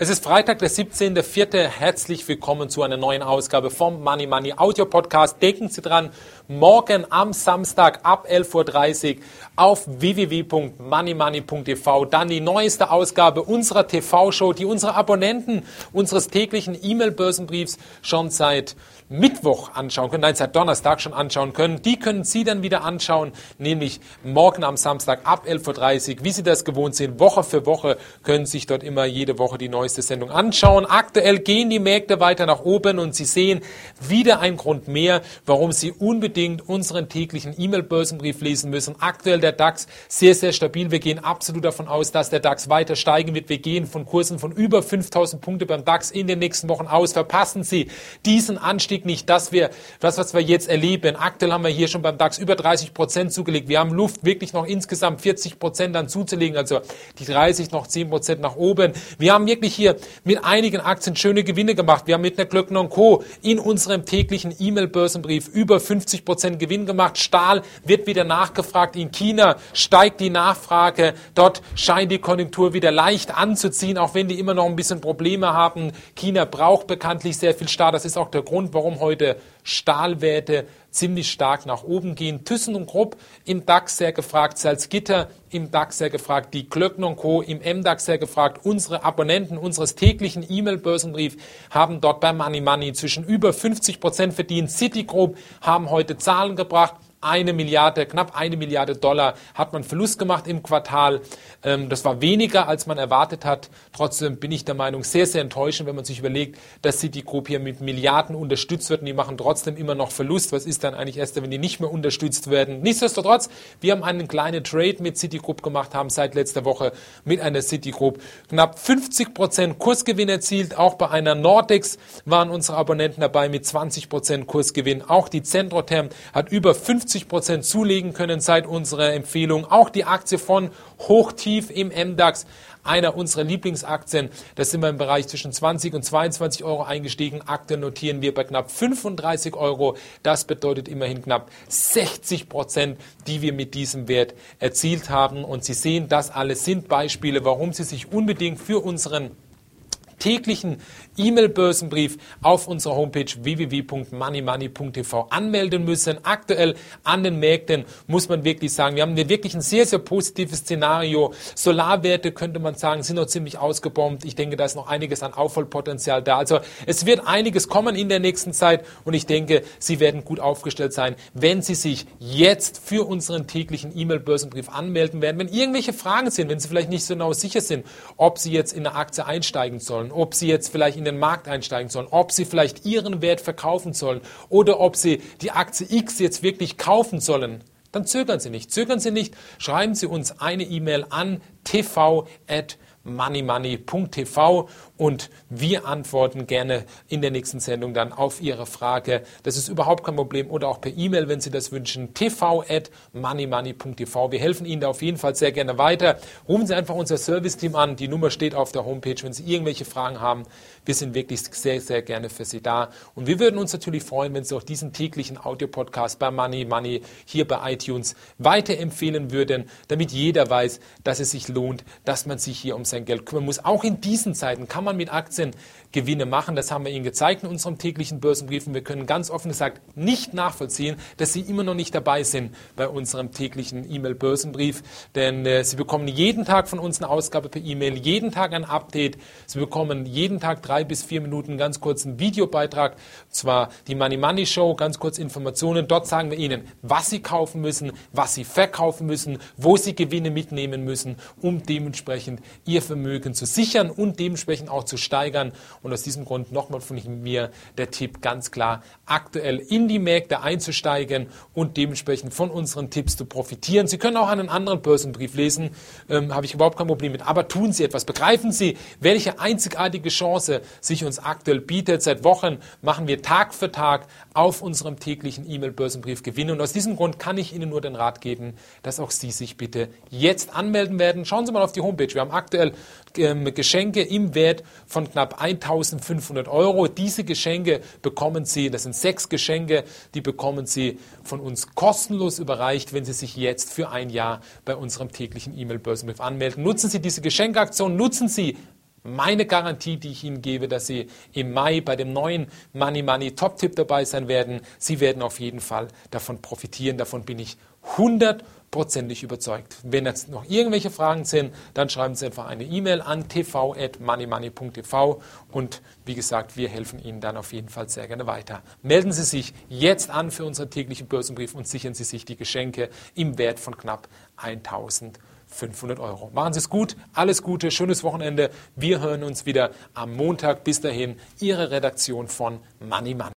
Es ist Freitag, der 17.04. Herzlich willkommen zu einer neuen Ausgabe vom Money Money Audio Podcast. Denken Sie dran, morgen am Samstag ab 11.30 Uhr auf www.moneymoney.tv dann die neueste Ausgabe unserer TV-Show, die unsere Abonnenten unseres täglichen E-Mail-Börsenbriefs schon seit Mittwoch anschauen können, nein, seit Donnerstag schon anschauen können. Die können Sie dann wieder anschauen, nämlich morgen am Samstag ab 11.30 Uhr. Wie Sie das gewohnt sind, Woche für Woche können sich dort immer jede Woche die neueste Sendung anschauen. Aktuell gehen die Märkte weiter nach oben und Sie sehen wieder ein Grund mehr, warum Sie unbedingt unseren täglichen E-Mail-Börsenbrief lesen müssen. Aktuell der DAX sehr, sehr stabil. Wir gehen absolut davon aus, dass der DAX weiter steigen wird. Wir gehen von Kursen von über 5000 Punkte beim DAX in den nächsten Wochen aus. Verpassen Sie diesen Anstieg nicht, dass wir das, was wir jetzt erleben, aktuell haben wir hier schon beim DAX über 30 Prozent zugelegt. Wir haben Luft, wirklich noch insgesamt 40 Prozent dann zuzulegen, also die 30 noch 10 Prozent nach oben. Wir haben wirklich hier mit einigen Aktien schöne Gewinne gemacht. Wir haben mit der Glöckner Co. in unserem täglichen E-Mail-Börsenbrief über 50 Prozent Gewinn gemacht. Stahl wird wieder nachgefragt. In China steigt die Nachfrage. Dort scheint die Konjunktur wieder leicht anzuziehen, auch wenn die immer noch ein bisschen Probleme haben. China braucht bekanntlich sehr viel Stahl. Das ist auch der Grund, warum heute Stahlwerte ziemlich stark nach oben gehen. Thyssen und Krupp im DAX sehr gefragt, Salzgitter im DAX sehr gefragt, die Glöckner Co. im MDAX sehr gefragt. Unsere Abonnenten unseres täglichen E-Mail-Börsenbrief haben dort bei Money Money zwischen über 50 Prozent verdient. Citigroup haben heute Zahlen gebracht eine Milliarde, knapp eine Milliarde Dollar hat man Verlust gemacht im Quartal. Ähm, das war weniger, als man erwartet hat. Trotzdem bin ich der Meinung, sehr, sehr enttäuschend, wenn man sich überlegt, dass Citigroup hier mit Milliarden unterstützt wird und die machen trotzdem immer noch Verlust. Was ist dann eigentlich erst, wenn die nicht mehr unterstützt werden? Nichtsdestotrotz, wir haben einen kleinen Trade mit Citigroup gemacht, haben seit letzter Woche mit einer Citigroup knapp 50 Prozent Kursgewinn erzielt. Auch bei einer Nordex waren unsere Abonnenten dabei mit 20 Prozent Kursgewinn. Auch die Centrotherm hat über 50 50 Prozent zulegen können seit unserer Empfehlung. Auch die Aktie von Hochtief im MDAX, einer unserer Lieblingsaktien. Da sind wir im Bereich zwischen 20 und 22 Euro eingestiegen. Aktuell notieren wir bei knapp 35 Euro. Das bedeutet immerhin knapp 60 Prozent, die wir mit diesem Wert erzielt haben. Und Sie sehen, das alles sind Beispiele, warum Sie sich unbedingt für unseren täglichen E-Mail-Börsenbrief auf unserer Homepage www.moneymoney.tv anmelden müssen. Aktuell an den Märkten muss man wirklich sagen, wir haben wirklich ein sehr, sehr positives Szenario. Solarwerte könnte man sagen, sind noch ziemlich ausgebombt. Ich denke, da ist noch einiges an Aufholpotenzial da. Also es wird einiges kommen in der nächsten Zeit und ich denke, Sie werden gut aufgestellt sein, wenn Sie sich jetzt für unseren täglichen E-Mail-Börsenbrief anmelden werden. Wenn irgendwelche Fragen sind, wenn Sie vielleicht nicht so genau sicher sind, ob Sie jetzt in eine Aktie einsteigen sollen, ob Sie jetzt vielleicht in den Markt einsteigen sollen, ob sie vielleicht ihren Wert verkaufen sollen oder ob sie die Aktie X jetzt wirklich kaufen sollen, dann zögern Sie nicht. Zögern Sie nicht, schreiben Sie uns eine E-Mail an tv@moneymoney.tv und wir antworten gerne in der nächsten Sendung dann auf Ihre Frage. Das ist überhaupt kein Problem oder auch per E-Mail, wenn Sie das wünschen. tv@moneymoney.tv. Wir helfen Ihnen da auf jeden Fall sehr gerne weiter. Rufen Sie einfach unser Service-Team an. Die Nummer steht auf der Homepage, wenn Sie irgendwelche Fragen haben. Wir sind wirklich sehr, sehr gerne für Sie da. Und wir würden uns natürlich freuen, wenn Sie auch diesen täglichen Audio-Podcast bei Money Money hier bei iTunes weiterempfehlen würden, damit jeder weiß, dass es sich lohnt, dass man sich hier um sein Geld kümmern muss. Auch in diesen Zeiten kann man mit Aktien Gewinne machen. Das haben wir Ihnen gezeigt in unserem täglichen Börsenbriefen. Wir können ganz offen gesagt nicht nachvollziehen, dass Sie immer noch nicht dabei sind bei unserem täglichen E-Mail-Börsenbrief. Denn äh, Sie bekommen jeden Tag von uns eine Ausgabe per E-Mail, jeden Tag ein Update. Sie bekommen jeden Tag drei bis vier Minuten ganz kurzen Videobeitrag. Und zwar die Money Money Show, ganz kurz Informationen. Dort sagen wir Ihnen, was Sie kaufen müssen, was Sie verkaufen müssen, wo Sie Gewinne mitnehmen müssen, um dementsprechend Ihr Vermögen zu sichern und dementsprechend auch zu steigern. Und aus diesem Grund nochmal von mir der Tipp ganz klar, aktuell in die Märkte einzusteigen und dementsprechend von unseren Tipps zu profitieren. Sie können auch einen anderen Börsenbrief lesen, ähm, habe ich überhaupt kein Problem mit. Aber tun Sie etwas. Begreifen Sie, welche einzigartige Chance sich uns aktuell bietet. Seit Wochen machen wir Tag für Tag auf unserem täglichen E-Mail-Börsenbrief gewinnen. Und aus diesem Grund kann ich Ihnen nur den Rat geben, dass auch Sie sich bitte jetzt anmelden werden. Schauen Sie mal auf die Homepage. Wir haben aktuell ähm, Geschenke im Wert von knapp 1500 Euro. Diese Geschenke bekommen Sie, das sind sechs Geschenke, die bekommen Sie von uns kostenlos überreicht, wenn Sie sich jetzt für ein Jahr bei unserem täglichen E-Mail-Börsenbrief anmelden. Nutzen Sie diese Geschenkaktion, nutzen Sie meine Garantie, die ich Ihnen gebe, dass Sie im Mai bei dem neuen Money Money Top Tipp dabei sein werden. Sie werden auf jeden Fall davon profitieren. Davon bin ich 100 prozentig überzeugt. Wenn jetzt noch irgendwelche Fragen sind, dann schreiben Sie einfach eine E-Mail an tv.moneymoney.tv und wie gesagt, wir helfen Ihnen dann auf jeden Fall sehr gerne weiter. Melden Sie sich jetzt an für unseren täglichen Börsenbrief und sichern Sie sich die Geschenke im Wert von knapp 1500 Euro. Machen Sie es gut, alles Gute, schönes Wochenende. Wir hören uns wieder am Montag. Bis dahin, Ihre Redaktion von Money Money.